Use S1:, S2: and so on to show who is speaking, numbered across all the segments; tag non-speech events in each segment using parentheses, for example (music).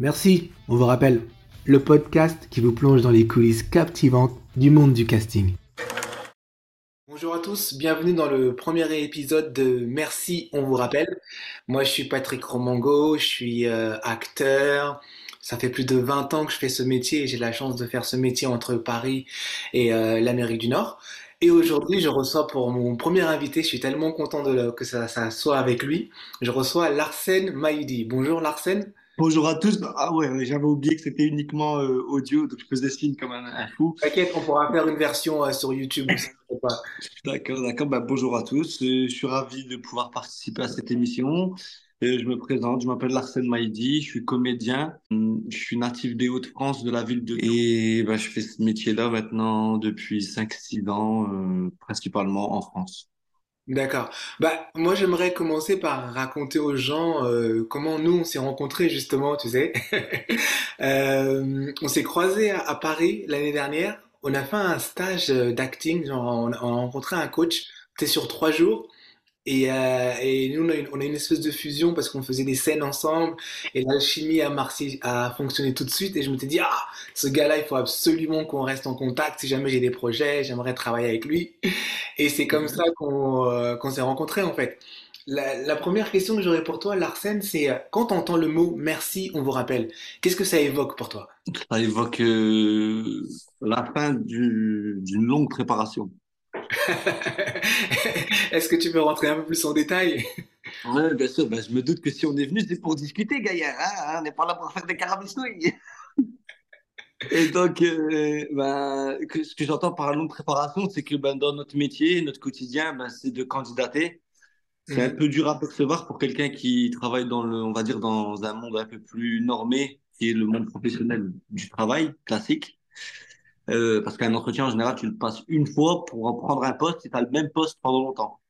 S1: Merci, on vous rappelle, le podcast qui vous plonge dans les coulisses captivantes du monde du casting. Bonjour à tous, bienvenue dans le premier épisode de Merci, on vous rappelle. Moi je suis Patrick Romango, je suis euh, acteur. Ça fait plus de 20 ans que je fais ce métier et j'ai la chance de faire ce métier entre Paris et euh, l'Amérique du Nord. Et aujourd'hui, je reçois pour mon premier invité, je suis tellement content que ça, ça soit avec lui, je reçois Larsen Maïdi. Bonjour Larsen.
S2: Bonjour à tous. Ah ouais, j'avais oublié que c'était uniquement euh, audio, donc je faisais signe comme un, fou.
S1: T'inquiète, on pourra faire une version euh, sur YouTube. (laughs)
S2: D'accord, d'accord. Bah, bonjour à tous. Euh, je suis ravi de pouvoir participer à cette émission. je me présente, je m'appelle Larsen Maïdi, je suis comédien, je suis natif des Hauts-de-France, de la ville de... Et bah, je fais ce métier-là maintenant depuis 5-6 ans, principalement en France.
S1: D'accord. Bah, moi, j'aimerais commencer par raconter aux gens euh, comment nous, on s'est rencontrés, justement, tu sais. (laughs) Euh, on s'est croisés à, Paris l'année dernière. On a fait un stage euh, d'acting, on a rencontré un coach, c'était sur trois jours. Et, euh, et nous, on a, une, espèce de fusion parce qu'on faisait des scènes ensemble et l'alchimie a, marché, a fonctionné tout de suite. Et je me suis dit, ah, ce gars-là, il faut absolument qu'on reste en contact. Si jamais j'ai des projets, j'aimerais travailler avec lui. Et c'est comme ça qu'on euh, s'est rencontrés, en fait. La, première question que j'aurais pour toi, Larsen, c'est euh, quand tu entends le mot merci, on vous rappelle, qu'est-ce que ça évoque pour toi?
S2: Ça évoque la fin d'une longue préparation. (laughs)
S1: Est-ce que tu peux rentrer un peu plus en détail?
S2: Oui, bien sûr. Ben, je me doute que si on est venu, c'est pour discuter, Gaillard. Hein on n'est pas là pour faire des carabistouilles. (laughs) Et donc, euh, ben, que, ce que j'entends par longue préparation, c'est que ben, dans notre métier, notre quotidien, ben, c'est de candidater. C'est un mmh. peu dur à percevoir pour quelqu'un qui travaille dans le, on va dire, dans un monde un peu plus normé, qui est le monde professionnel du travail classique. Euh, parce qu'un entretien, en général, tu le passes une fois pour prendre un poste et tu as le même poste pendant longtemps.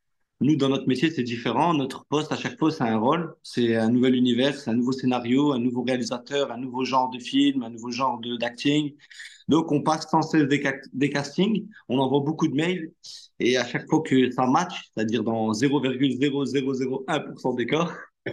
S2: Nous, dans notre métier, c'est différent. Notre poste, à chaque fois, c'est un rôle, c'est un nouvel univers, c'est un nouveau scénario, un nouveau réalisateur, un nouveau genre de film, un nouveau genre d'acting. Donc, on passe sans cesse des, des, castings, on envoie beaucoup de mails, et à chaque fois que ça match, c'est-à-dire dans 0,0001% des cas, (laughs)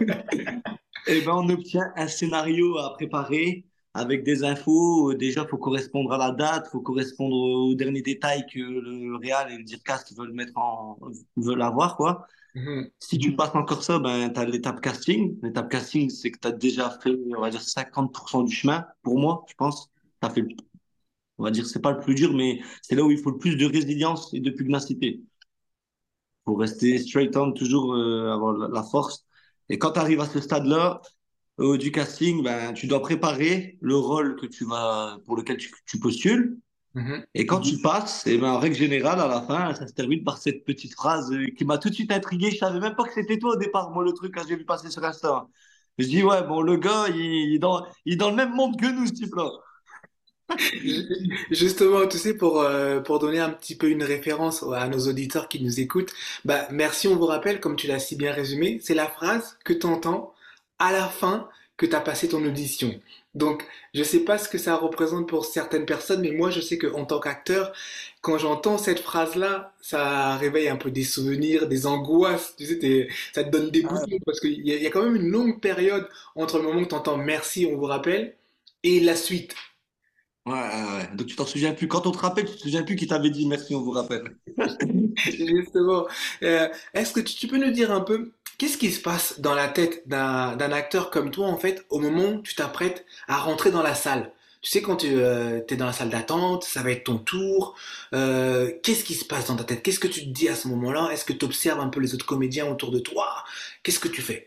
S2: et ben, on obtient un scénario à préparer, avec des infos. Euh, déjà, faut correspondre à la date, faut correspondre aux derniers détails que le Real et le Dircast veulent mettre en, veulent avoir, quoi. Mhm. Si tu passes encore ça, ben, tu as l'étape casting. L'étape casting, c'est que tu as déjà fait, on va dire, 50% du chemin, pour moi, je pense. As fait, on va dire, c'est pas le plus dur, mais c'est là où il faut le plus de résilience et de pugnacité. Pour rester straight on, toujours euh, avoir la force. Et quand tu arrives à ce stade-là, du casting, ben, tu dois préparer le rôle que tu vas, pour lequel tu, postules. Mhm. Et quand tu passes, et eh ben, en règle générale, à la fin, ça se termine par cette petite phrase euh, qui m'a tout de suite intrigué. Je savais même pas que c'était toi au départ, moi, le truc, quand j'ai vu passer sur Insta. Je dis, ouais, bon, le gars, il, est, dans, il est dans le même monde que nous, ce type-là. (laughs)
S1: Justement, tu sais, pour, euh, pour donner un petit peu une référence à nos auditeurs qui nous écoutent, bah, merci, on vous rappelle, comme tu l'as si bien résumé, c'est la phrase que tu entends à la fin que tu as passé ton audition. Donc, je sais pas ce que ça représente pour certaines personnes, mais moi, je sais que en tant qu'acteur, quand j'entends cette phrase-là, ça réveille un peu des souvenirs, des angoisses. Tu sais, ça te donne des ah boutons parce qu'il y, y, a quand même une longue période entre le moment où tu entends merci, on vous rappelle, et la suite.
S2: Ouais, ouais, donc tu t'en souviens plus. Quand on te rappelle, tu te souviens plus qui t'avait dit merci, on vous rappelle. (laughs)
S1: Justement. Euh, Est-ce que tu, tu, peux nous dire un peu Qu'est-ce qui se passe dans la tête d'un acteur comme toi, en fait, au moment où tu t'apprêtes à rentrer dans la salle? Tu sais, quand tu euh, es dans la salle d'attente, ça va être ton tour. Euh, Qu'est-ce qui se passe dans ta tête? Qu'est-ce que tu te dis à ce moment-là? Est-ce que tu observes un peu les autres comédiens autour de toi? Qu'est-ce que tu fais?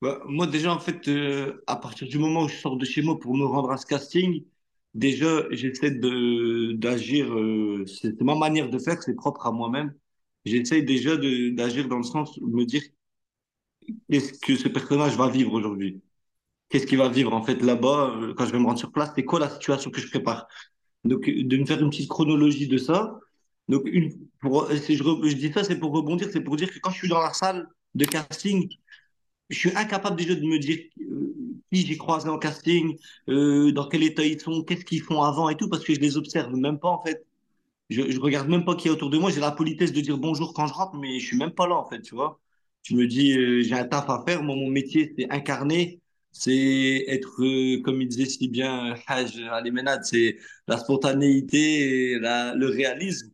S2: Bah, Moi, déjà, en fait, euh, à partir du moment où je sors de chez moi pour me rendre à ce casting, déjà, j'essaie d'agir. Euh, c'est ma manière de faire, c'est propre à moi-même j'essaye déjà d'agir dans le sens de me dire qu'est-ce que ce personnage va vivre aujourd'hui? Qu'est-ce qu'il va vivre en fait là-bas euh, quand je vais me rendre sur place? C'est quoi la situation que je prépare? Donc, de me faire une petite chronologie de ça. Donc, je dis ça, c'est pour rebondir, c'est pour dire que quand je suis dans la salle de casting, je suis incapable déjà de me dire euh, qui j'ai croisé en casting, euh, dans quel état ils sont, qu'est-ce qu'ils font avant et tout, parce que je les observe même pas en fait je, je regarde même pas qui est autour de moi. J'ai la politesse de dire bonjour quand je rentre, mais je suis même pas là, en fait, tu vois. Tu me dis, euh, j'ai un taf à faire. Moi, mon métier, c'est incarner, c'est être, euh, comme il disait si bien Haj Ali Menad, c'est la spontanéité, le réalisme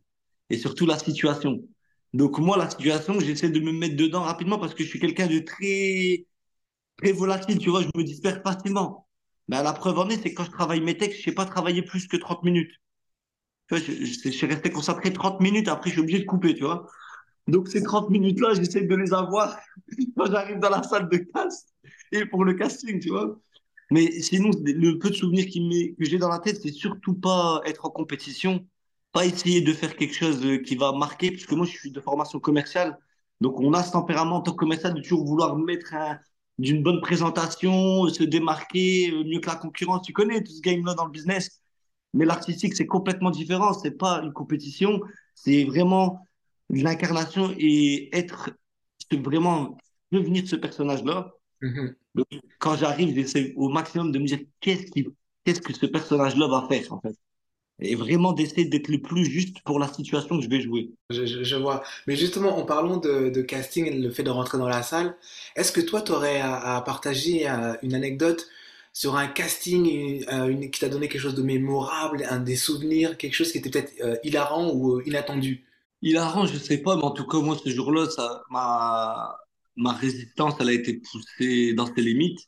S2: et surtout la situation. Donc moi, la situation, j'essaie de me mettre dedans rapidement parce que je suis quelqu'un de très, très volatile, tu vois, je me disperse facilement. Mais la preuve en est, c'est que quand je travaille mes textes, je sais pas travailler plus que 30 minutes. Tu vois, je, je, suis resté concentré 30 minutes, après je suis obligé de couper, tu vois. Donc ces 30 minutes-là, j'essaie de les avoir (laughs) quand j'arrive dans la salle de cast et pour le casting, tu vois. Mais sinon, le peu de souvenirs qui que j'ai dans la tête, c'est surtout pas être en compétition, pas essayer de faire quelque chose qui va marquer, parce que moi, je suis de formation commerciale. Donc, on a ce tempérament en tant que commercial de toujours vouloir mettre un, d'une bonne présentation, se démarquer mieux que la concurrence. Tu connais tout ce game-là dans le business. Mais l'artistique, c'est complètement différent. C'est pas une compétition. C'est vraiment l'incarnation et être vraiment devenir ce personnage-là.
S1: Mhm.
S2: Donc, quand j'arrive, j'essaie au maximum de me dire qu'est-ce qu'est-ce que ce personnage-là va faire, en fait? Et vraiment d'essayer d'être le plus juste pour la situation que je vais jouer.
S1: Je, je- je vois. Mais justement, en parlant de, de casting et le fait de rentrer dans la salle, est-ce que toi, tu aurais à, à partager euh, une anecdote sur un casting une- euh, une- qui t'a donné quelque chose de mémorable, un des souvenirs, quelque chose qui était peut-être euh, hilarant ou euh, inattendu?
S2: Hilarant, je sais pas, mais en tout cas, moi, ce jour-là, ça, ma, ma résistance, elle a été poussée dans ses limites.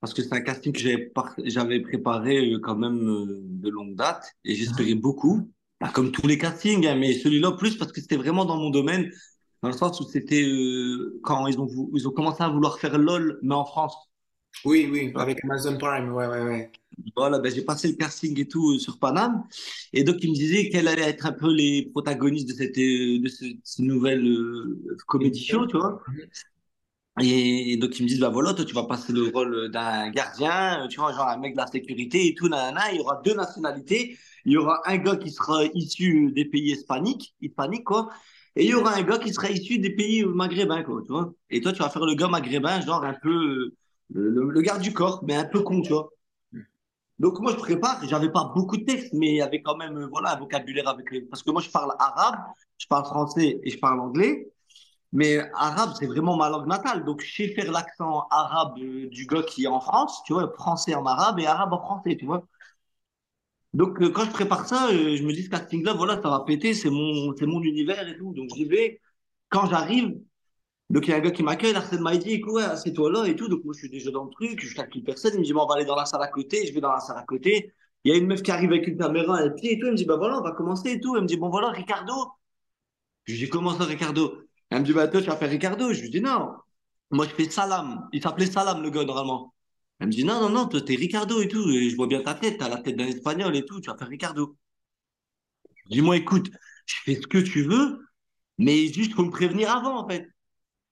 S2: Parce que c'est un casting que j'avais par- j'avais préparé euh, quand même euh, de longue date et j'espérais beaucoup. Bah, comme tous les castings, hein, mais celui-là plus parce que c'était vraiment dans mon domaine, dans le sens où c'était euh, quand ils ont, ils commencé à vouloir faire LOL, mais en France.
S1: Oui, oui, avec Amazon Prime, ouais, ouais, ouais.
S2: Voilà, ben, j'ai passé le casting et tout sur Paname. Et donc, il me disait quels allaient être un peu les protagonistes de cette, de ce, ce nouvel euh, comédie show, tu vois. Et, donc, ils me disent, bah voilà, toi, tu vas passer le rôle d'un gardien, tu vois, genre un mec de la sécurité et tout, nanana. Il y aura deux nationalités. Il y aura un gars qui sera issu des pays hispaniques, hispaniques, quoi. Et il y aura un gars qui sera issu des pays maghrébins, quoi, tu vois. Et toi, tu vas faire le gars maghrébin, genre un peu euh, le, le, le garde du corps, mais un peu con, tu vois. Donc moi je prépare, j'avais pas beaucoup de textes, mais il y avait quand même euh, voilà un vocabulaire avec les... parce que moi je parle arabe, je parle français et je parle anglais, mais arabe c'est vraiment ma langue natale, donc je sais faire l'accent arabe euh, du gars qui est en France, tu vois, français en arabe et arabe en français, tu vois. Donc euh, quand je prépare ça, euh, je me dis ce casting-là, voilà, ça va péter, c'est mon c'est mon univers et tout, donc j'y vais. Quand j'arrive, donc il y a un gars qui m'accueille, Arsène m'a dit, écoute, ouais, c'est toi là et tout. Donc moi je suis déjà dans le truc, je calcule personne. Il me dit, bon, on va aller dans la salle à côté. Je vais dans la salle à côté. Il y a une meuf qui arrive avec une caméra, un pied et tout. Elle me dit, bah voilà, on va commencer et tout. Elle me dit, bon voilà, Ricardo. Je dis, comment ça, Ricardo? Elle me dit, toi, tu vas faire Ricardo. Je lui dis, non. Moi, je fais Salam. Il s'appelait Salam, le gars, normalement. Elle me dit, non, non, non, toi, t'es Ricardo et tout. Je vois bien ta tête, t'as la tête d'un Espagnol et tout. Tu vas faire Ricardo. Je dis, moi, écoute, je fais ce que tu veux, mais juste faut me prévenir avant, en fait.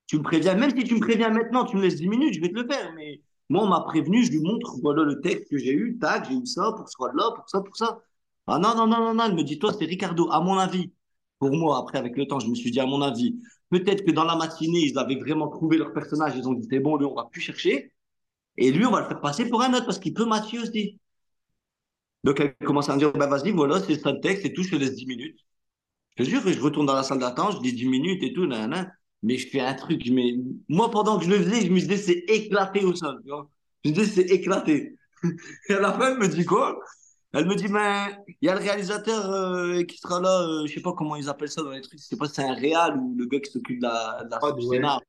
S2: Tu me préviens, même si tu me préviens maintenant, tu me laisses 10 minutes, je vais te le faire. Mais moi, on m'a prévenu, je lui montre, voilà le texte que j'ai eu, tac, j'ai eu ça, pour ce là pour ça, pour ça. Ah non, non, non, non, non, elle me dit, toi, c'est Ricardo, à mon avis. Pour moi, après, avec le temps, je me suis dit, à mon avis, peut-être que dans la matinée, ils avaient vraiment trouvé leur personnage, ils ont dit, c'est bon, lui, on va plus chercher. Et lui, on va le faire passer pour un autre, parce qu'il peut Mathieu aussi. Donc, elle commence à me dire, bah, vas-y, voilà, c'est ça le texte et tout, je te laisse 10 minutes. Je te jure que je retourne dans la salle d'attente, je dis 10 minutes et tout, nanana. Mais je fais un truc, mais moi, pendant que je le faisais, je me disais, c'est éclaté au sol. Je me disais, c'est éclaté. (laughs) Et à la fin, elle me dit quoi? Elle me dit, ben, il y a le réalisateur euh, qui sera là, euh, je sais pas comment ils appellent ça dans les trucs, je sais pas si c'est un réal ou le gars qui s'occupe de la, de la,
S1: Prod,
S2: du
S1: ouais.
S2: scénar.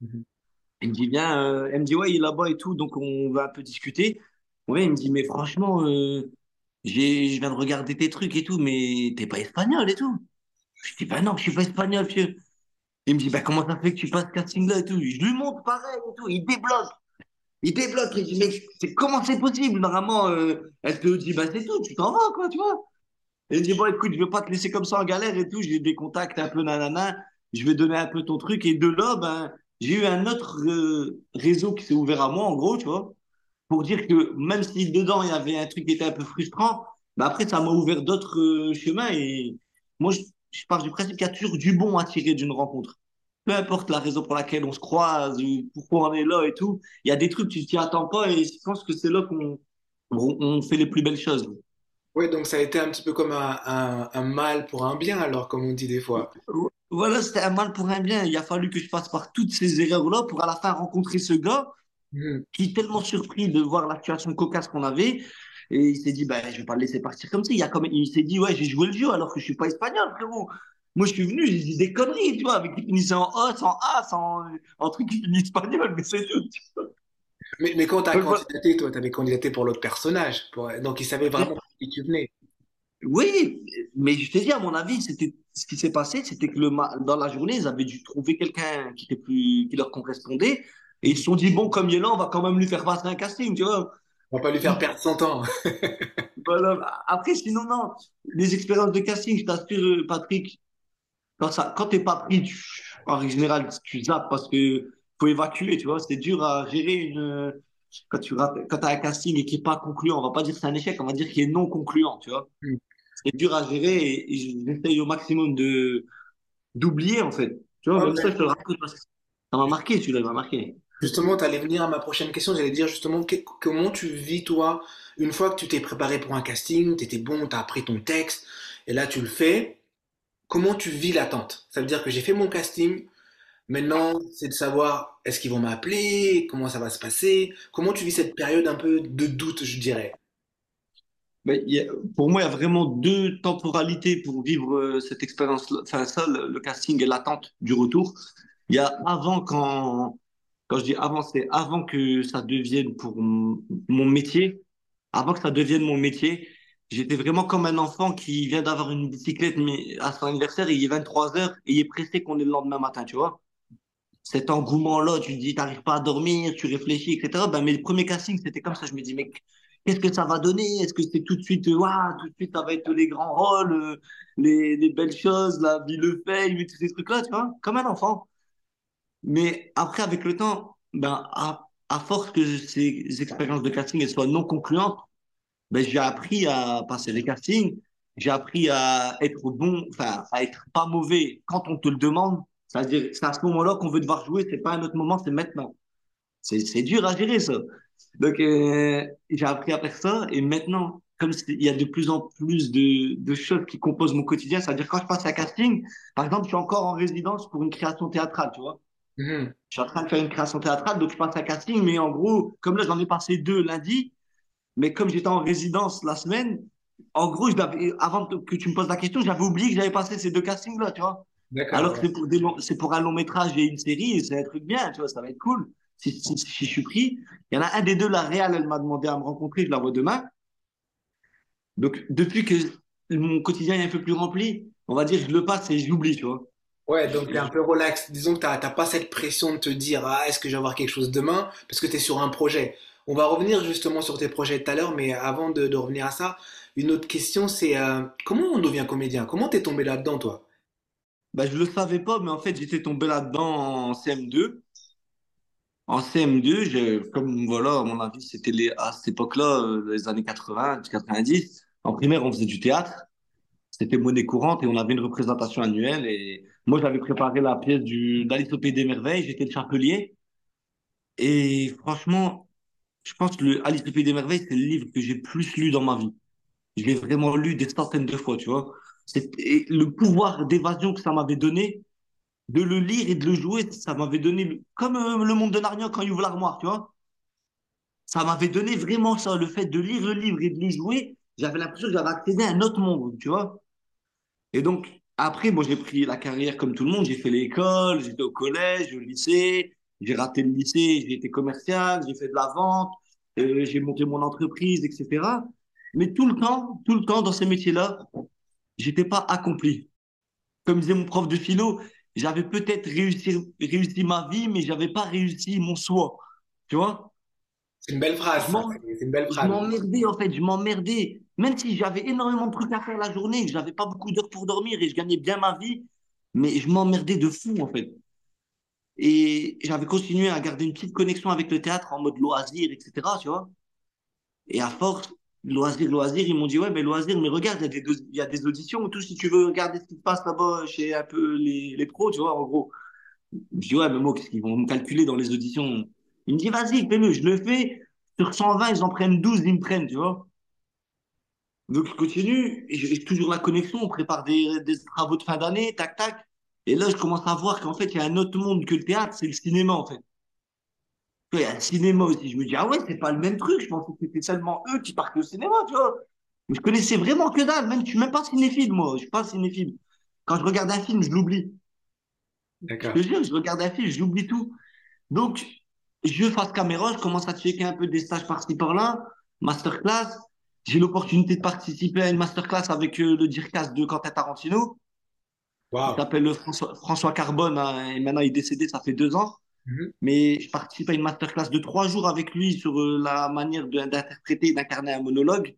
S1: Mhm.
S2: Il me dit, bien, euh, elle me dit, ouais, il est là-bas et tout, donc on va un peu discuter. Ouais, il me dit, mais franchement, euh, je viens de regarder tes trucs et tout, mais t'es pas espagnol et tout. Je dis, ben non, je suis pas espagnol, monsieur. Il me dit, bah, comment ça fait que tu passes ce casting-là et tout? Je lui montre pareil et tout. Il débloque. Il débloque. Il dit, mais c'est, comment c'est possible? Normalement, euh, elle te dit, bah, c'est tout, tu t'en vas, quoi, tu vois? Et il dit, bon, écoute, je vais pas te laisser comme ça en galère et tout. J'ai des contacts un peu nanana. Je vais donner un peu ton truc. Et de là, ben, j'ai eu un autre euh, réseau qui s'est ouvert à moi, en gros, tu vois, pour dire que même si dedans, il y avait un truc qui était un peu frustrant, ben, après, ça m'a ouvert d'autres euh, chemins. Et moi, je, je pars du principe qu'il y a toujours du bon à tirer d'une rencontre peu importe la raison pour laquelle on se croise, ou pourquoi on est là et tout, il y a des trucs, tu t'y attends pas et je pense que c'est là qu'on on, on fait les plus belles choses.
S1: Oui, donc ça a été un petit peu comme un, un, un mal pour un bien, alors, comme on dit des fois.
S2: Voilà, c'était un mal pour un bien. Il a fallu que je passe par toutes ces erreurs-là pour à la fin rencontrer ce gars
S1: Mhm.
S2: qui est tellement surpris de voir la situation cocasse qu'on avait. Et il s'est dit, bah, je vais pas le laisser partir comme ça. Il, a même... il s'est dit, ouais, j'ai joué le jeu alors que je suis pas espagnol, frérot. Moi, je suis venu, j'ai dit des conneries, tu vois, avec qui finissaient en os, en as, en, en truc qui finit espagnol, mais c'est tout. tu vois.
S1: Mais, mais quand tu as candidaté, toi, tu avais candidaté pour l'autre personnage. pour- Donc, il savait vraiment qui tu venais.
S2: Oui, mais je t'ai dit, à mon avis, c'était ce qui s'est passé, c'était que le dans la journée, ils avaient dû trouver quelqu'un qui était plus, qui leur correspondait. Et ils se sont dit, bon, comme il est là, on va quand même lui faire passer un casting, tu vois.
S1: On va pas lui faire perdre son temps. (laughs)
S2: Voilà. Après, sinon, non, les expériences de casting, je t'assure, Patrick, quand ça, quand t'es pas pris, tu- en général, tu zappes parce que faut évacuer, tu vois. C'est dur à gérer une, quand tu quand t'as un casting et qui est pas concluant, on va pas dire que c'est un échec, on va dire qu'il est non concluant, tu vois.
S1: Mhm.
S2: C'est dur à gérer et, et j'essaye au maximum de, d'oublier, en fait. Tu vois,
S1: Ouais,
S2: même ça, je te le raconte parce que ça m'a marqué, il m'a marqué.
S1: Justement, tu allais venir à ma prochaine question. J'allais dire justement que- comment tu vis, toi, une fois que tu t'es préparé pour un casting, tu étais bon, tu as appris ton texte, et là, tu le fais. Comment tu vis l'attente? Ça veut dire que j'ai fait mon casting. Maintenant, c'est de savoir est-ce qu'ils vont m'appeler, comment ça va se passer, comment tu vis cette période un peu de doute, je dirais?
S2: Mais pour moi, il y a vraiment deux temporalités pour vivre euh, cette expérience, enfin ça, le, le casting et l'attente du retour. Il y a avant quand, quand je dis avant, c'est avant que ça devienne pour mon métier, avant que ça devienne mon métier, j'étais vraiment comme un enfant qui vient d'avoir une bicyclette mais à son anniversaire, il est 23 heures et il est pressé qu'on est le lendemain matin, tu vois. Cet engouement-là, tu te dis, t'arrives pas à dormir, tu réfléchis, etc. Ben, mes premiers castings, c'était comme ça. Je me dis, mais qu'est-ce que ça va donner? Est-ce que c'est tout de suite, waouh, tout de suite, ça va être les grands rôles, euh, les, les belles choses, la vie, le fame, et tous ces trucs-là, tu vois, comme un enfant. Mais après, avec le temps, ben, à, force que ces expériences de casting soient non concluantes, ben, j'ai appris à passer les castings, j'ai appris à être bon, enfin, à être pas mauvais quand on te le demande. C'est-à-dire, c'est à ce moment-là qu'on veut devoir jouer, c'est pas un autre moment, c'est maintenant. C'est, c'est dur à gérer, ça. Donc, euh, j'ai appris à faire ça. Et maintenant, comme il y a de plus en plus de, de choses qui composent mon quotidien, c'est-à-dire quand je passe un casting, par exemple, je suis encore en résidence pour une création théâtrale, tu vois.
S1: Mhm.
S2: Je suis en train de faire une création théâtrale, donc je passe un casting, mais en gros, comme là, j'en ai passé deux lundi, mais comme j'étais en résidence la semaine, en gros, je avant que tu me poses la question, j'avais oublié que j'avais passé ces deux castings-là, tu vois. Alors que c'est pour, des un long métrage et une série, c'est un truc bien, tu vois, ça va être cool. Si, si, si je suis pris, il y en a un des deux, la Réal, elle m'a demandé à me rencontrer, je la vois demain. Donc, depuis que mon quotidien est un peu plus rempli, on va dire, je le passe et je l'oublie, tu vois.
S1: Ouais, donc t'es un peu relax. Disons que t'as pas cette pression de te dire, ah, est-ce que je vais avoir quelque chose demain? Parce que t'es sur un projet. On va revenir justement sur tes projets tout à l'heure, mais avant de, revenir à ça, une autre question, c'est euh, comment on devient comédien? Comment t'es tombé là-dedans, toi?
S2: Bah, je le savais pas, mais en fait, j'étais tombé là-dedans en CM2. En CM2, je, comme voilà, à mon avis, c'était à cette époque-là, euh, les années 80, 90. En primaire, on faisait du théâtre. C'était monnaie courante et on avait une représentation annuelle. Et moi, j'avais préparé la pièce du, d'Alice au Pays des Merveilles. J'étais le chapelier. Et franchement, je pense que le Alice au Pays des Merveilles, c'est le livre que j'ai plus lu dans ma vie. Je l'ai vraiment lu des centaines de fois, tu vois. Et le pouvoir d'évasion que ça m'avait donné, de le lire et de le jouer, ça m'avait donné, le- comme euh, le monde de Narnia quand il ouvre l'armoire, tu vois. Ça m'avait donné vraiment ça, le fait de lire le livre et de le jouer. J'avais l'impression que j'avais accédé à un autre monde, tu vois. Et donc, après, moi, j'ai pris la carrière comme tout le monde. J'ai fait l'école, j'étais au collège, au lycée. J'ai raté le lycée, j'ai été commercial, j'ai fait de la vente, euh, j'ai monté mon entreprise, etc. Mais tout le temps, tout le temps, dans ces métiers-là, j'étais pas accompli. Comme disait mon prof de philo, j'avais peut-être réussi, réussi ma vie, mais j'avais pas réussi mon soi. Tu vois?
S1: C'est une belle phrase,
S2: Je
S1: ça.
S2: m'en-
S1: C'est une belle
S2: je
S1: phrase.
S2: m'emmerdais, en fait, je m'emmerdais. Même si j'avais énormément de trucs à faire la journée, que j'avais pas beaucoup d'heures pour dormir et je gagnais bien ma vie, mais je m'emmerdais de fou, en fait. Et j'avais continué à garder une petite connexion avec le théâtre en mode loisir, etc., tu vois. Et à force, loisir, loisir, ils m'ont dit, ouais, mais loisir, mais regarde, il y a des, auditions et tout, si tu veux regarder ce qui se passe là-bas chez un peu les, les pros, tu vois, en gros. Je dis, ouais, mais moi, qu'est-ce qu'ils vont me calculer dans les auditions? Il me dit, vas-y, fais-le, je le fais. Sur 120, ils en prennent 12, ils me prennent, tu vois. Donc, je continue, j'ai toujours la connexion, on prépare des travaux de fin d'année, tac, tac. Et là, je commence à voir qu'en fait, il y a un autre monde que le théâtre, c'est le cinéma, en fait. il y a le cinéma aussi. Je me dis, ah ouais, c'est pas le même truc. Je pensais que c'était seulement eux qui partent au cinéma, tu vois. Mais je connaissais vraiment que dalle. Même, je suis même pas cinéphile, moi. Je suis pas cinéphile. Quand je regarde un film, je l'oublie. Je
S1: D'accord.
S2: te jure, je regarde un film, j'oublie tout. Donc, je face caméra, je commence à checker un peu des stages par-ci par-là, masterclass. J'ai l'opportunité de participer à une masterclass avec euh, le Dircas de Quentin Tarantino. Il
S1: Waouh.
S2: s'appelle François, François Carbone, hein, et maintenant il est décédé, ça fait deux ans.
S1: Mhm.
S2: Mais je participe à une masterclass de trois jours avec lui sur euh, la manière de- d'interpréter et d'incarner un monologue.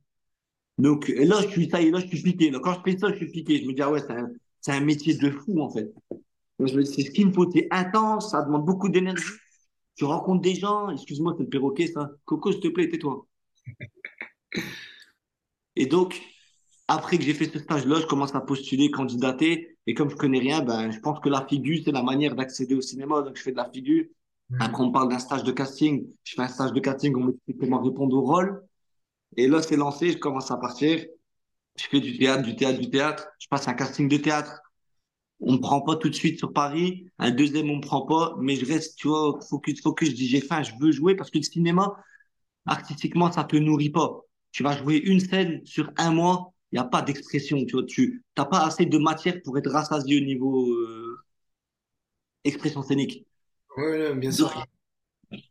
S2: Donc et là, je suis ça, et là, je suis piqué. Là, quand je fais ça, je suis piqué. Je me dis, ah ouais, c'est un, un métier de fou, en fait. Donc, c'est ce qu'il me faut, c'est intense, ça demande beaucoup d'énergie. Tu rencontres des gens, excuse-moi, c'est le perroquet, ça. Coco, s'il te plaît, tais-toi. (laughs) Et donc, après que j'ai fait ce stage-là, je commence à postuler, candidater. Et comme je connais rien, ben, je pense que la figure, c'est la manière d'accéder au cinéma. Donc, je fais de la figure.
S1: Mhm.
S2: Après, on parle d'un stage de casting. Je fais un stage de casting, on m'explique comment répondre au rôle. Et là, c'est lancé, je commence à partir. Je fais du théâtre, du théâtre, du théâtre. Je passe un casting de théâtre. On me prend pas tout de suite sur Paris. Un deuxième, on me prend pas. Mais je reste, tu vois, focus, focus. Je dis, j'ai faim, je veux jouer parce que le cinéma, artistiquement, ça te nourrit pas. Tu vas jouer une scène sur un mois, il n'y a pas d'expression, tu vois. Tu n'as pas assez de matière pour être rassasié au niveau euh, expression scénique.
S1: Ouais, bien
S2: Donc,
S1: sûr.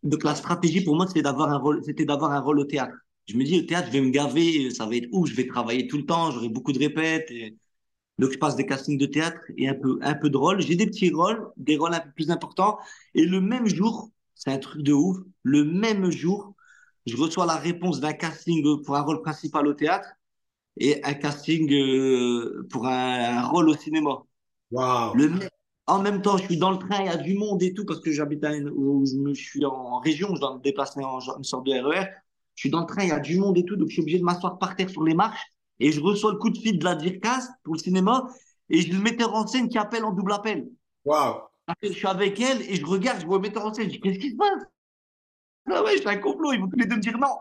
S2: donc la stratégie pour moi, c'était d'avoir un rôle, c'était d'avoir un rôle au théâtre. Je me dis, au théâtre, je vais me gaver, ça va être où? Je vais travailler tout le temps, j'aurai beaucoup de répètes. et- Donc, je passe des castings de théâtre et un peu, un peu de rôle. J'ai des petits rôles, des rôles un peu plus importants. Et le même jour, c'est un truc de ouf, le même jour, je reçois la réponse d'un casting pour un rôle principal au théâtre et un casting euh, pour un, un rôle au cinéma. Le même- En même temps, je suis dans le train, il y a du monde et tout, parce que j'habite où je, me- je suis en région, je dois me déplacer en une sorte de RER. Je suis dans le train, il y a du monde et tout, donc je suis obligé de m'asseoir par terre sur les marches. Et je reçois le coup de fil de la DIRCAS pour le cinéma, et j'ai le metteur en scène qui appelle en double appel.
S1: Waouh.
S2: Je suis avec elle, et je regarde, je vois le metteur en scène, je dis, qu'est-ce qui se passe? Ah ouais, c'est un complot, ils vont tous les deux me dire non.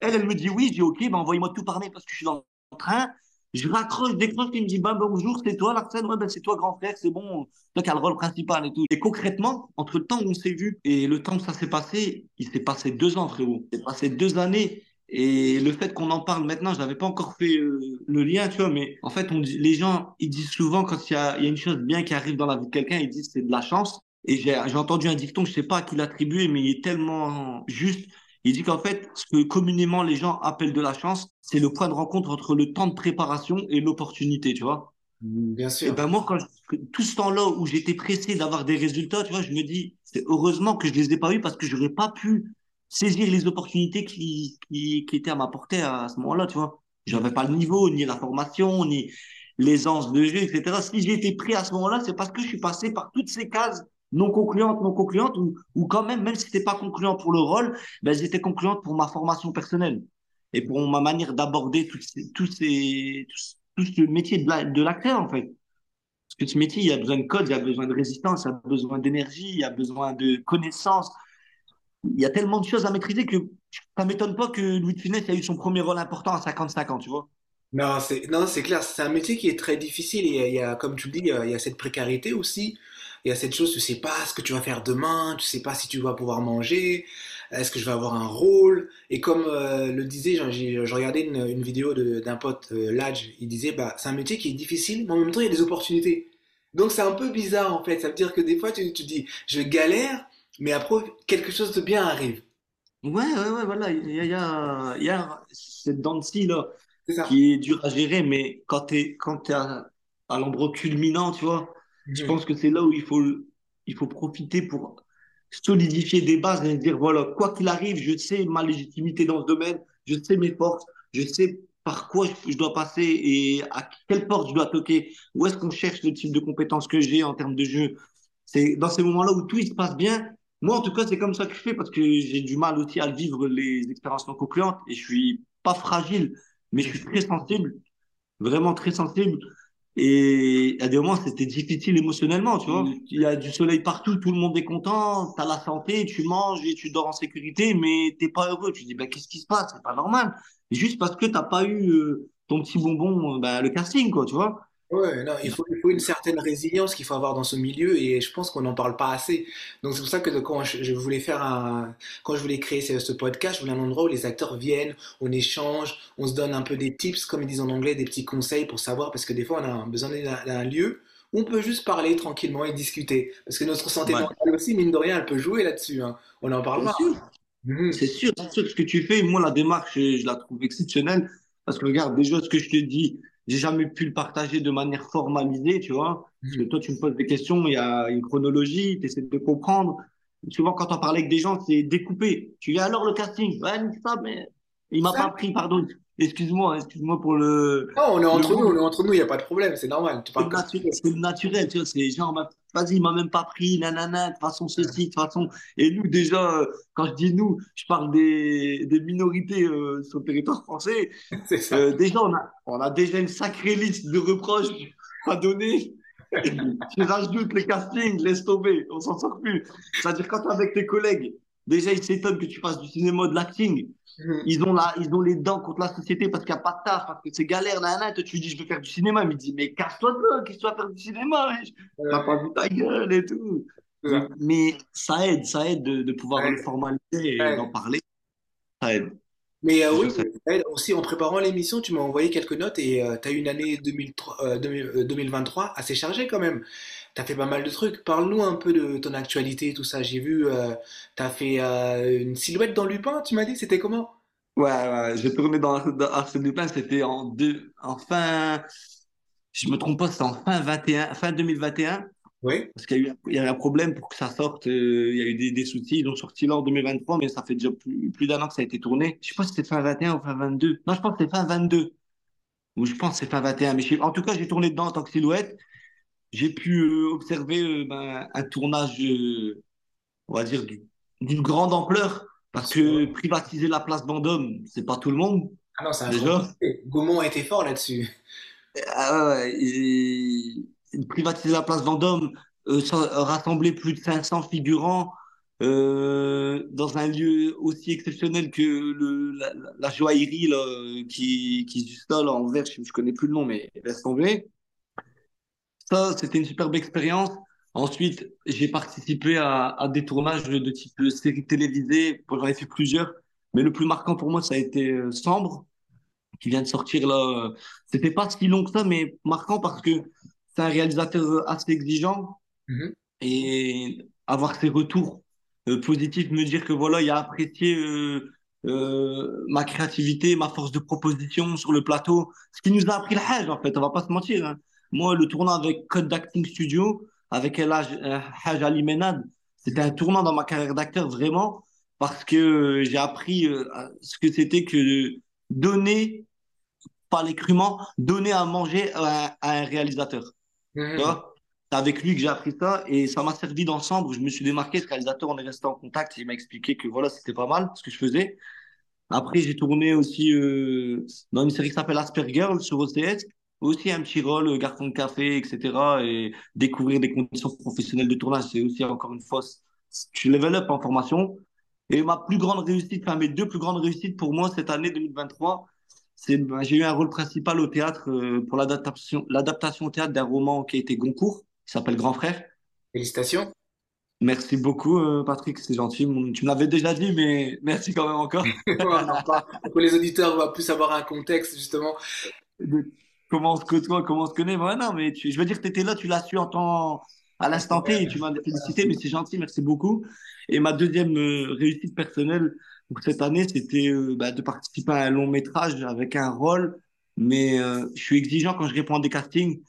S2: Elle, elle me dit oui, je dis ok, ben envoyez-moi tout par mail parce que je suis dans le train. Je raccroche, décroche, il me dit ben, bonjour, c'est toi Larsen, ouais, ben c'est toi grand frère, c'est bon, toi qui as le rôle principal et tout. Et concrètement, entre le temps où on s'est vu et le temps où ça s'est passé, il s'est passé deux ans, frérot. Il s'est passé deux années. Et le fait qu'on en parle maintenant, je n'avais pas encore fait euh, le lien, tu vois, mais en fait, les gens, ils disent souvent quand il y y a une chose bien qui arrive dans la vie de quelqu'un, ils disent c'est de la chance. Et j'ai entendu un dicton, je sais pas à qui l'attribuer, mais il est tellement juste. Il dit qu'en fait, ce que communément les gens appellent de la chance, c'est le point de rencontre entre le temps de préparation et l'opportunité, tu vois.
S1: Bien
S2: Et
S1: sûr.
S2: ben moi, quand je- tout ce temps-là où j'étais pressé d'avoir des résultats, tu vois, je me dis, c'est heureusement que je les ai pas eu parce que j'aurais pas pu saisir les opportunités qui, qui, qui étaient à ma portée à ce moment-là, tu vois. J'avais pas le niveau, ni la formation, ni l'aisance de jeu, etc. Si j'ai été pris à ce moment-là, c'est parce que je suis passé par toutes ces cases non concluantes, non concluantes, ou, ou quand même, même si c'était pas concluant pour le rôle, ben, elles étaient concluantes pour ma formation personnelle et pour ma manière d'aborder tous ces, tous ces, tout, tout ce métier de la- de l'acteur, en fait. Parce que ce métier, il y a besoin de code, il y a besoin de résistance, il y a besoin d'énergie, il y a besoin de connaissances. Il y a tellement de choses à maîtriser que ça m'étonne pas que Louis de Funès ait eu son premier rôle important à 55 ans, tu vois.
S1: Non, c'est clair. C'est un métier qui est très difficile. Et il y a, a, comme tu le dis, a, il y a cette précarité aussi. Il y a cette chose, tu sais pas ce que tu vas faire demain, tu sais pas si tu vas pouvoir manger, est-ce que je vais avoir un rôle. Et comme euh, le disait, je regardais une, une vidéo d'un pote, euh, il disait, bah, c'est un métier qui est difficile, mais en même temps, il y a des opportunités. Donc c'est un peu bizarre en fait. Ça veut dire que des fois, tu, tu dis, je galère, mais après, quelque chose de bien arrive.
S2: Ouais, ouais, ouais, voilà. Il y a, il y a, il y a cette dent de scie, là, qui est dure à gérer, mais quand t'es, quand t'es à, à l'endroit culminant, tu vois, je pense que c'est là où il faut, il faut profiter pour solidifier des bases et dire, voilà, quoi qu'il arrive, je sais ma légitimité dans ce domaine, je sais mes forces, je sais par quoi je, je dois passer et à quelle porte je dois toquer, où est-ce qu'on cherche le type de compétences que j'ai en termes de jeu. C'est dans ces moments-là où tout il se passe bien. Moi, en tout cas, c'est comme ça que je fais parce que j'ai du mal aussi à vivre les expériences non concluantes et je suis pas fragile, mais je suis très sensible, vraiment très sensible. Et à des moments, c'était difficile émotionnellement, tu vois. Il y a du soleil partout, tout le monde est content, tu as la santé, tu manges et tu dors en sécurité, mais t'es pas heureux. Tu te dis, ben, qu'est-ce qui se passe? C'est pas normal. Juste parce que t'as pas eu euh, ton petit bonbon, ben, le casting, quoi, tu vois.
S1: Ouais, non, il faut, il faut une certaine résilience qu'il faut avoir dans ce milieu et je pense qu'on n'en parle pas assez. Donc c'est pour ça que quand je, je voulais faire un, quand je voulais créer ce, ce podcast, je voulais un endroit où les acteurs viennent, on échange, on se donne un peu des tips, comme ils disent en anglais, des petits conseils pour savoir, parce que des fois on a besoin d'un lieu où on peut juste parler tranquillement et discuter. Parce que notre santé
S2: Ouais.
S1: mentale aussi, mine de rien, elle peut jouer là-dessus, hein. On en
S2: C'est
S1: parlera.
S2: sûr.
S1: Mhm.
S2: C'est sûr, c'est sûr, ce que tu fais, moi, la démarche, je, je la trouve exceptionnelle. Parce que regarde, déjà, ce que je te dis, j'ai jamais pu le partager de manière formalisée, tu vois. Parce que
S1: Mhm.
S2: toi, tu me poses des questions, il y a une chronologie, tu essaies de comprendre. Souvent, quand on parle avec des gens, c'est découpé. Tu dis alors le casting? Ouais, mais ça, mais il m'a pas pris, pardon. Excuse-moi, excuse-moi pour le,
S1: non, on est entre nous, on est entre nous, il n'y a pas de problème, c'est normal,
S2: C'est naturel, c'est naturel, tu vois, c'est genre, bah, vas-y, il m'a même pas pris, nanana, de toute façon, ceci, de toute façon. Et nous, déjà, euh, quand je dis nous, je parle des, des minorités euh, sur le territoire français. (laughs)
S1: C'est ça.
S2: Euh, déjà, on a, on a déjà une sacrée liste de reproches à donner. (laughs) Tu rajoutes les castings, laisse tomber, on s'en sort plus. C'est-à-dire, quand t'es avec tes collègues, déjà, ils s'étonnent que tu fasses du cinéma, de l'acting.
S1: Mhm.
S2: Ils ont, la, ils ont les dents contre la société parce qu'il n'y a pas de taf, parce que c'est galère, nanana. Toi, tu lui dis, je veux faire du cinéma. Il me dit, mais casse-toi de là, qu'est-ce que tu vas faire du cinéma, wesh? T'as pas vu ta gueule et tout. mais ça aide, ça aide de, de pouvoir le formaliser et d'en parler. Ça aide.
S1: Mais euh, oui,
S2: ça
S1: ouais, aussi en préparant l'émission, tu m'as envoyé quelques notes et tu as eu une année 2003, euh, 2000 euh, 2023 assez chargée quand même. Tu as fait pas mal de trucs. Parle-nous un peu de ton actualité, tout ça. J'ai vu, euh, tu as fait euh, une silhouette dans Lupin, tu m'as dit, c'était comment?
S2: Ouais, ouais, j'ai tourné dans, dans Arsène Lupin, c'était en, deux, en fin, je me trompe pas, c'était en fin 21, fin 2021,
S1: Oui,
S2: parce qu'il y a eu, il y a eu un problème pour que ça sorte, euh, il y a eu des, des soucis, ils l'ont sorti là en 2023, mais ça fait déjà plus, plus d'un an que ça a été tourné. Je sais pas si c'était fin 21 ou fin 22. Non, je pense que c'était fin 22, ou je pense que c'est fin 21, mais je en tout cas, j'ai tourné dedans en tant que silhouette. J'ai pu euh, observer euh, ben, un tournage, euh, on va dire, du- d'une grande ampleur, parce que privatiser la place Vendôme, c'est pas tout le monde,
S1: Ah non, c'est un chantier.
S2: déjà.
S1: Gaumont a été fort là-dessus.
S2: Ah privatiser la place Vendôme, rassembler plus de 500 figurants dans un lieu aussi exceptionnel que le, la, la- joaillerie là, qui, juste là, là, en vert, je, je connais plus le nom, mais laisse tomber. Ça, c'était une superbe expérience. Ensuite, j'ai participé à, à des tournages de type série télévisée. J'en ai fait plusieurs, mais le plus marquant pour moi, ça a été euh, Sambre qui vient de sortir là. C'était pas si long que ça, mais marquant parce que c'est un réalisateur assez exigeant
S1: Mhm.
S2: et avoir ses retours euh, positifs, me dire que voilà, il a apprécié euh, euh, ma créativité, ma force de proposition sur le plateau, ce qui nous a appris le hajj en fait, on va pas se mentir. hein. Moi, le tournant avec Code Acting Studio, avec El euh, Hajj Ali Menad, c'était un tournant dans ma carrière d'acteur vraiment parce que euh, j'ai appris euh, ce que c'était que donner pas les crûments, donner à manger à, à un réalisateur. C'est avec lui que j'ai appris ça et ça m'a servi d'ensemble. Je me suis démarqué, ce réalisateur, on est resté en contact. Il m'a expliqué que voilà, c'était pas mal ce que je faisais. Après, j'ai tourné aussi euh, dans une série qui s'appelle Aspergirl sur OCS. Aussi un petit rôle, euh, garçon de café, etc. Et découvrir des conditions professionnelles de tournage, c'est aussi encore une fois, tu level up en formation. Et ma plus grande réussite, enfin mes deux plus grandes réussites pour moi cette année 2023, c'est ben, j'ai eu un rôle principal au théâtre euh, pour l'adaptation l'adaptation au théâtre d'un roman qui a été Goncourt, qui s'appelle Grand Frère.
S1: Félicitations.
S2: Merci beaucoup, euh, Patrick, c'est gentil. Mon- Tu me l'avais déjà dit, mais (laughs) merci quand même encore. (laughs)
S1: Pour les auditeurs, on va plus avoir un contexte justement.
S2: De comment on se côtoie, comment on se connaît? Ouais, non, mais tu- je veux dire, tu étais là, tu l'as su en temps, à l'instant T et tu m'as félicité, mais c'est gentil, merci beaucoup. Et ma deuxième euh, réussite personnelle pour cette année, c'était euh, bah, de participer à un long métrage avec un rôle, mais euh, je suis exigeant quand je réponds à des castings.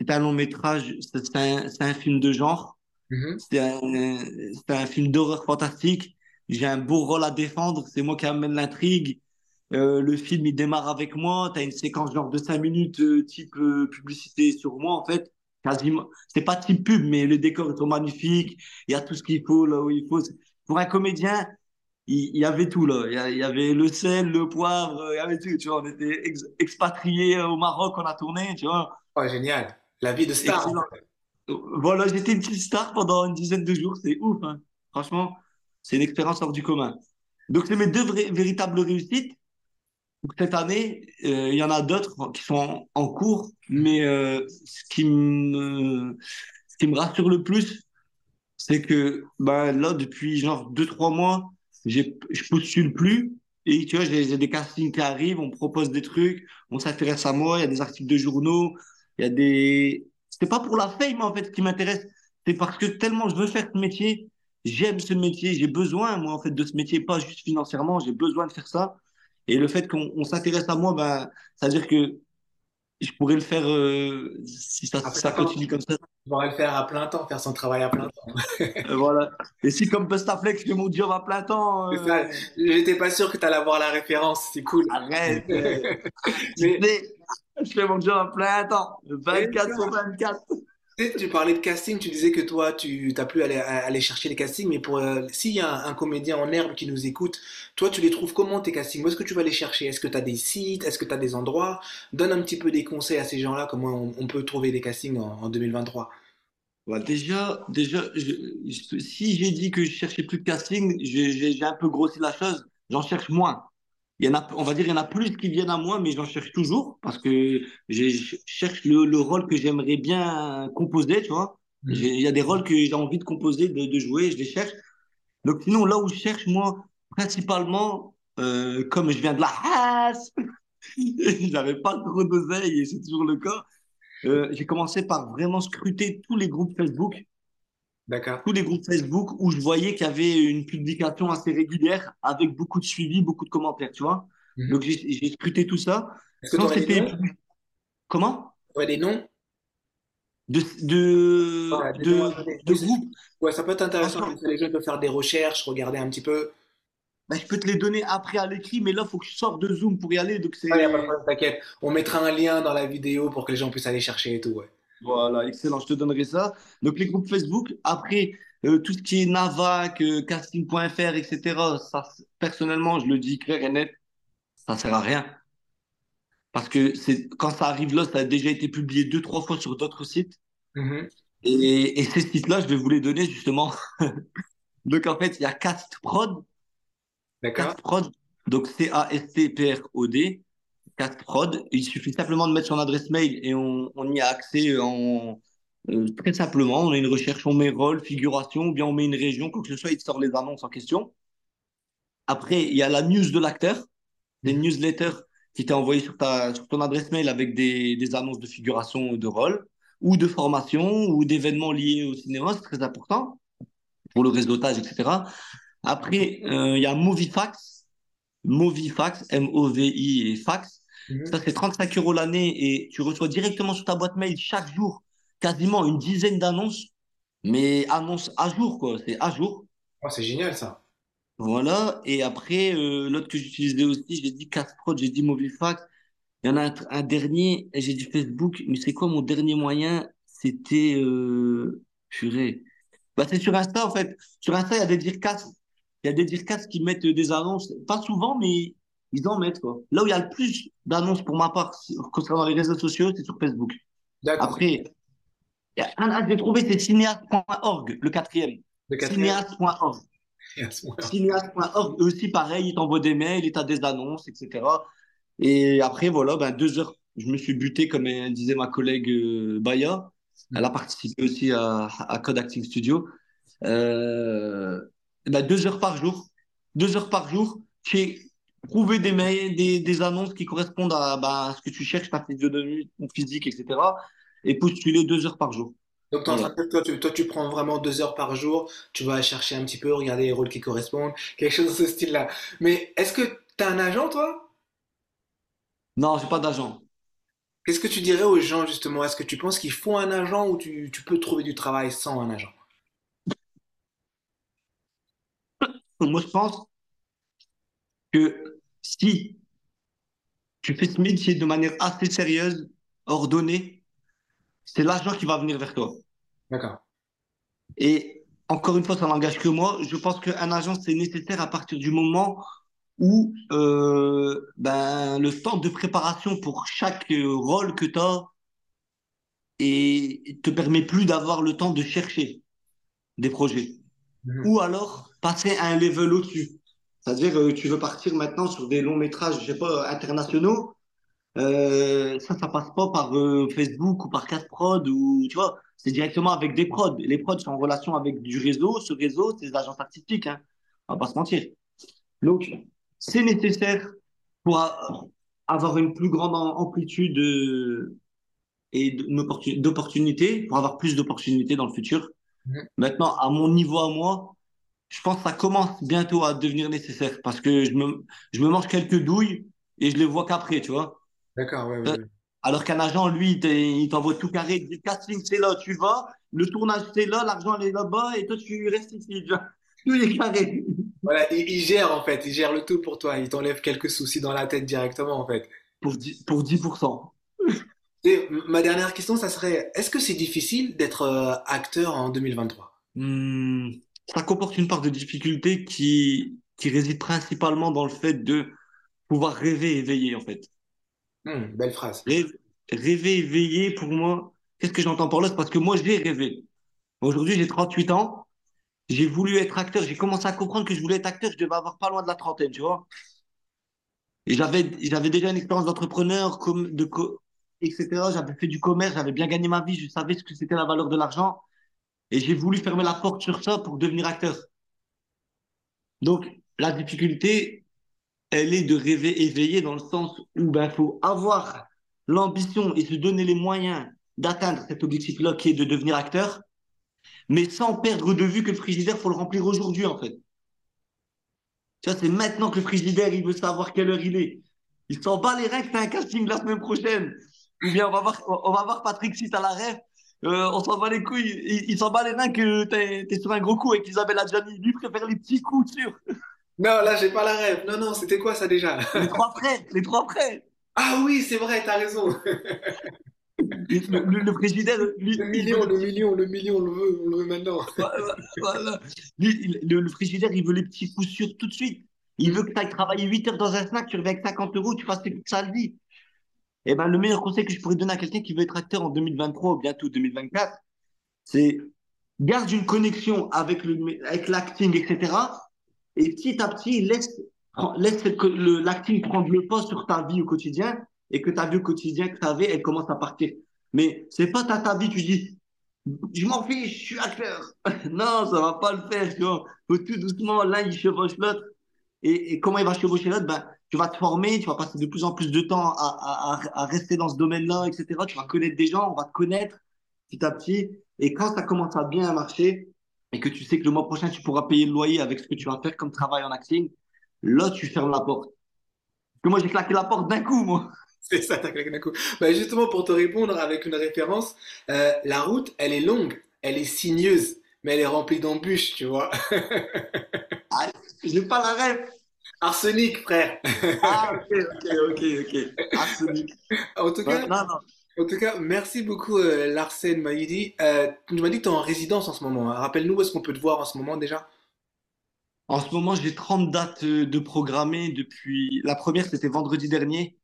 S2: C'est un long métrage, c'est un, un film de genre. C'est un, c'est un film d'horreur fantastique. J'ai un beau rôle à défendre. C'est moi qui amène l'intrigue. Euh, le film, il démarre avec moi. Tu as une séquence genre de 5 minutes, euh, type euh, publicité sur moi, en fait. Quasiment. C'est pas type pub, mais les décors sont magnifiques. Il y a tout ce qu'il faut là où il faut. Pour un comédien, il, il y avait tout là. Il y, avait le sel, le poivre, il y avait tout. Tu vois, on était ex- expatriés euh, au Maroc, on a tourné, tu vois.
S1: Oh, génial. La vie de star. en
S2: Excellent. Voilà, j'étais une petite star pendant une dizaine de jours, c'est ouf, hein. Franchement, c'est une expérience hors du commun. Donc, c'est mes deux vrais- véritables réussites. Cette année, euh, il y en a d'autres qui sont en, cours, mais euh, ce qui me, rassure le plus, c'est que ben, là, depuis genre deux, trois mois, j'ai, je postule plus. Et tu vois, j'ai des castings qui arrivent, on propose des trucs, on s'intéresse à moi, il y a des articles de journaux, il y a des... C'est pas pour la fame, en fait, qui m'intéresse. C'est parce que tellement je veux faire ce métier, j'aime ce métier, j'ai besoin, moi, en fait, de ce métier, pas juste financièrement, j'ai besoin de faire ça. Et le fait qu'on on s'intéresse à moi, ben, ça veut dire que je pourrais le faire euh, si ça,
S1: temps.
S2: continue comme ça.
S1: On pourrait le faire à plein temps, faire son travail à plein temps.
S2: Euh, voilà. Et si comme Bustaflex, je fais mon job à plein temps, euh,
S1: J'étais pas sûr que tu allais avoir la référence, c'est cool.
S2: arrête. euh, (laughs)
S1: Mais
S2: je fais mon job à plein temps,
S1: et
S2: 24 sur 24.
S1: Tu parlais de casting, tu disais que toi, tu t'as plus à aller, chercher les castings, mais pour euh, s'il y a un, comédien en herbe qui nous écoute, toi, tu les trouves comment tes castings? Où est-ce que tu vas les chercher? Est-ce que tu as des sites? Est-ce que tu as des endroits? Donne un petit peu des conseils à ces gens-là, comment on, peut trouver des castings en, en 2023.
S2: Bah, déjà, déjà si j'ai dit que je cherchais plus de casting, j'ai un peu grossi la chose. J'en cherche moins. Il y en a, on va dire, il y en a plus qui viennent à moi, mais j'en cherche toujours parce que je cherche le, le rôle que j'aimerais bien composer, tu vois. J'ai- Il y a des rôles que j'ai envie de composer, de, de jouer, je les cherche. Donc, sinon, là où je cherche, moi, principalement, euh, comme je viens de la Haas, (laughs) j'avais pas trop d'oseille et c'est toujours le cas. Euh, j'ai commencé par vraiment scruter tous les groupes Facebook. Tous les groupes Facebook où je voyais qu'il y avait une publication assez régulière avec beaucoup de suivi, beaucoup de commentaires, tu vois.
S1: Mhm.
S2: Donc j'ai scruté tout ça.
S1: Que des noms?
S2: comment?
S1: Des noms?
S2: De, de,
S1: Ouais, des noms
S2: de, de
S1: c'est-
S2: groupes.
S1: ouais, ça peut être intéressant, comme ça les gens peuvent faire des recherches, regarder un petit peu.
S2: ben, je peux te les donner après à l'écrit, mais là, il faut que je sorte de Zoom pour y aller. Donc
S1: de
S2: c'est
S1: problème, t'inquiète. On mettra un lien dans la vidéo pour que les gens puissent aller chercher et tout, ouais.
S2: Voilà, excellent. Je te donnerai ça. Donc les groupes Facebook. Après, euh, tout ce qui est Navac, euh, casting.fr, etc. Ça, personnellement, je le dis clair et net, ça sert à rien. Parce que quand ça arrive là, ça a déjà été publié deux, trois fois sur d'autres sites.
S1: Mhm.
S2: Et, et ces sites-là, je vais vous les donner justement. (laughs) Donc en fait, il y a Castprod,
S1: D'accord?
S2: Castprod, donc C-A-S-T-P-R-O-D, Castprod. Il suffit simplement de mettre son adresse mail et on, on y a accès en euh, très simplement. On a une recherche, on met rôle, figuration, ou bien on met une région, quoi que ce soit, il sort les annonces en question. Après, il y a la news de l'acteur, des
S1: Mhm.
S2: newsletters qui t'est envoyé sur ta, sur ton adresse mail avec des, des annonces de figuration ou de rôle, ou de formation, ou d'événements liés au cinéma, c'est très important pour le réseautage, etc. Après, euh, il y a Movifax, Movifax, M-O-V-I et fax. Ça, c'est 35 euros l'année et tu reçois directement sur ta boîte mail chaque jour quasiment une dizaine d'annonces, mais annonces à jour, quoi. C'est à jour.
S1: Oh, c'est génial ça.
S2: Voilà. Et après, euh, l'autre que j'utilisais aussi, j'ai dit Castprod, j'ai dit Movifax. Il y en a un, dernier, j'ai dit Facebook, mais c'est quoi mon dernier moyen? C'était, euh, purée. Bah, c'est sur Insta, en fait. Sur Insta, il y a des dircasts. Il y a des dircasts qui mettent des annonces, pas souvent, mais ils en mettent, quoi. Là où il y a le plus d'annonces pour ma part, concernant les réseaux sociaux, c'est sur Facebook.
S1: D'accord.
S2: Après, il y a un, j'ai trouvé, c'est cinéaste.org, le quatrième. Cinéaste.org. Cinéaste.org, eux aussi, pareil, ils t'envoient des mails, ils t'as des annonces, etc. Et après, voilà, ben, deux heures, je me suis buté, comme disait ma collègue euh, Baya. Elle a participé aussi à, à Code Acting Studio. Euh, ben, deux heures par jour. Deux heures par jour, j'ai trouvé des mails, des, des annonces qui correspondent à, ben, à ce que tu cherches, ta physionomie, ton physique, etc. Et postuler deux heures par jour.
S1: Donc, en
S2: Voilà.
S1: toi, tu, toi, tu prends vraiment deux heures par jour, tu vas chercher un petit peu, regarder les rôles qui correspondent, quelque chose de ce style-là. Mais est-ce que tu as un agent, toi?
S2: Non, j'ai pas d'agent.
S1: Qu'est-ce que tu dirais aux gens, justement? Est-ce que tu penses qu'il faut un agent ou tu, tu peux trouver du travail sans un agent?
S2: Moi, je pense que si tu fais ce métier de manière assez sérieuse, ordonnée, c'est l'agent qui va venir vers toi.
S1: D'accord.
S2: Et encore une fois, ça n'engage que moi. Je pense qu'un agent, c'est nécessaire à partir du moment où euh, ben, le temps de préparation pour chaque rôle que tu as et te permet plus d'avoir le temps de chercher des projets.
S1: Mhm.
S2: Ou alors passer à un level au-dessus. C'est-à-dire, euh, tu veux partir maintenant sur des longs métrages, je sais pas, internationaux. Euh, ça, ça passe pas par euh, Facebook ou par 4prod ou tu vois, c'est directement avec des prods. Les prods sont en relation avec du réseau. Ce réseau, c'est des agences artistiques, hein. On va pas se mentir. Donc, c'est nécessaire pour avoir une plus grande amplitude euh, et d'opportunités, pour avoir plus d'opportunités dans le futur. Mhm. Maintenant, à mon niveau à moi, je pense que ça commence bientôt à devenir nécessaire parce que je me, je me mange quelques douilles et je les vois qu'après, tu vois.
S1: D'accord, ouais, ouais.
S2: Alors qu'un agent, lui, il t'envoie tout carré. Le casting, c'est là, tu vas. Le tournage, c'est là. L'argent, est là-bas. Et toi, tu restes ici. (laughs) Tout est carré.
S1: Voilà, il, gère, en fait. Il gère le tout pour toi. Il t'enlève quelques soucis dans la tête directement, en fait.
S2: Pour 10%. Pour 10%. (laughs)
S1: Et ma dernière question, ça serait, est-ce que c'est difficile d'être euh, acteur en 2023
S2: hmm, Ça comporte une part de difficulté qui, qui réside principalement dans le fait de pouvoir rêver et veiller, en fait.
S1: Hmm, belle phrase.
S2: Rêver, et veiller, pour moi, qu'est-ce que j'entends par là? C'est parce que moi, j'ai rêvé. Aujourd'hui, j'ai 38 ans. J'ai voulu être acteur. J'ai commencé à comprendre que je voulais être acteur. Je devais avoir pas loin de la trentaine, tu vois. Et j'avais, j'avais déjà une expérience d'entrepreneur, de, etc. J'avais fait du commerce, j'avais bien gagné ma vie, je savais ce que c'était la valeur de l'argent. Et j'ai voulu fermer la porte sur ça pour devenir acteur. Donc, la difficulté, elle est de rêver éveillé dans le sens où ben faut avoir l'ambition et se donner les moyens d'atteindre cet objectif-là qui est de devenir acteur, mais sans perdre de vue que le frigidaire, faut le remplir aujourd'hui, en fait. Vois, c'est maintenant que le frigidaire, il veut savoir quelle heure il est. Il s'en bat les reins que un casting la semaine prochaine. Ou bien on va voir, on va voir Patrick si à la rêve. Euh, on s'en bat les couilles. Il, s'en bat les reins que t'es es sur un gros coup avec Isabelle Adjani. Lui préfère les petits coups sûrs.
S1: Non, là, j'ai pas la rêve. Non, non, c'était quoi ça déjà?
S2: Les trois frères, les trois frères.
S1: Ah oui, c'est vrai, t'as raison.
S2: Le, le,
S1: le million, le million, le million, on le veut, on le veut maintenant.
S2: Voilà, le, frigidaire, il veut les petits coups sûrs tout de suite. Il veut que tu ailles travailler 8 heures dans un snack, tu reviens avec 50 euros, tu fasses tes sale vie. Eh ben, le meilleur conseil que je pourrais donner à quelqu'un qui veut être acteur en 2023 ou bientôt 2024, c'est garde une connexion avec avec l'acting, etc. Et petit à petit, laisse, laisse l'acting prendre le pas sur ta vie au quotidien et que ta vie au quotidien que tu avais, elle commence à partir. Mais c'est pas ta, ta vie, tu dis, je m'en fiche, je suis acteur. (laughs) non, ça va pas le faire, tu vois. Tout doucement, l'un, il chevauche l'autre. Et, et, comment il va chevaucher l'autre? Ben, Tu vas te former, tu vas passer de plus en plus de temps à, à, à rester dans ce domaine-là, etc. Tu vas connaître des gens, on va te connaître petit à petit. Et quand ça commence à bien marcher, et que tu sais que le mois prochain, tu pourras payer le loyer avec ce que tu vas faire comme travail en acting, là, tu fermes la porte. Parce que moi, j'ai claqué la porte d'un coup, moi. (laughs)
S1: C'est ça, t'as claqué d'un coup. Bah, justement, pour te répondre avec une référence, euh, la route, elle est longue, elle est sinueuse, mais elle est remplie d'embûches, tu vois. (laughs)
S2: ah, j'ai pas la rêve.
S1: Arsenic, frère. (laughs)
S2: ah, ok, ok, ok, ok. Arsenic.
S1: En tout cas, non, non. En tout cas, merci beaucoup euh, Larsen Maïdi. Euh, tu m'as dit que tu es en résidence en ce moment. Hein. Rappelle-nous où est-ce qu'on peut te voir en ce moment déjà
S2: En ce moment, j'ai 30 dates euh, de programmées depuis... La première, c'était vendredi dernier.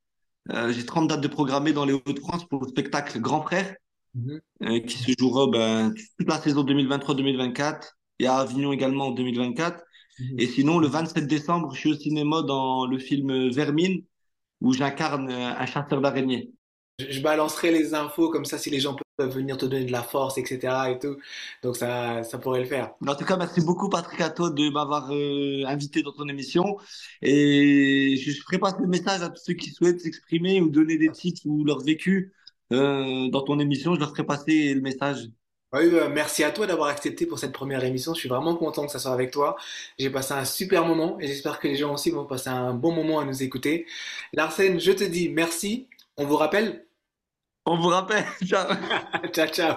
S2: j'ai 30 dates de programmées dans les Hauts-de-France pour le spectacle Grand Frère, mhm. qui se jouera ben, toute la saison 2023-2024 et à Avignon également en 2024. Mhm. Et sinon, le 27 décembre, je suis au cinéma dans le film Vermine, où j'incarne un chasseur d'araignées.
S1: Je, balancerai les infos comme ça si les gens peuvent venir te donner de la force, etc. et tout. Donc ça, ça pourrait le faire.
S2: En tout cas, merci beaucoup Patrick à toi de m'avoir euh, invité dans ton émission. Et je ferai passer le message à tous ceux qui souhaitent s'exprimer ou donner des titres ou leur vécu euh, dans ton émission. Je leur ferai passer le message.
S1: Oui, bah, merci à toi d'avoir accepté pour cette première émission. Je suis vraiment content que ça soit avec toi. J'ai passé un super moment et j'espère que les gens aussi vont passer un bon moment à nous écouter. Larsen, je te dis merci on vous rappelle
S2: On vous rappelle. (laughs) (laughs)
S1: Ciao. ciao, ciao.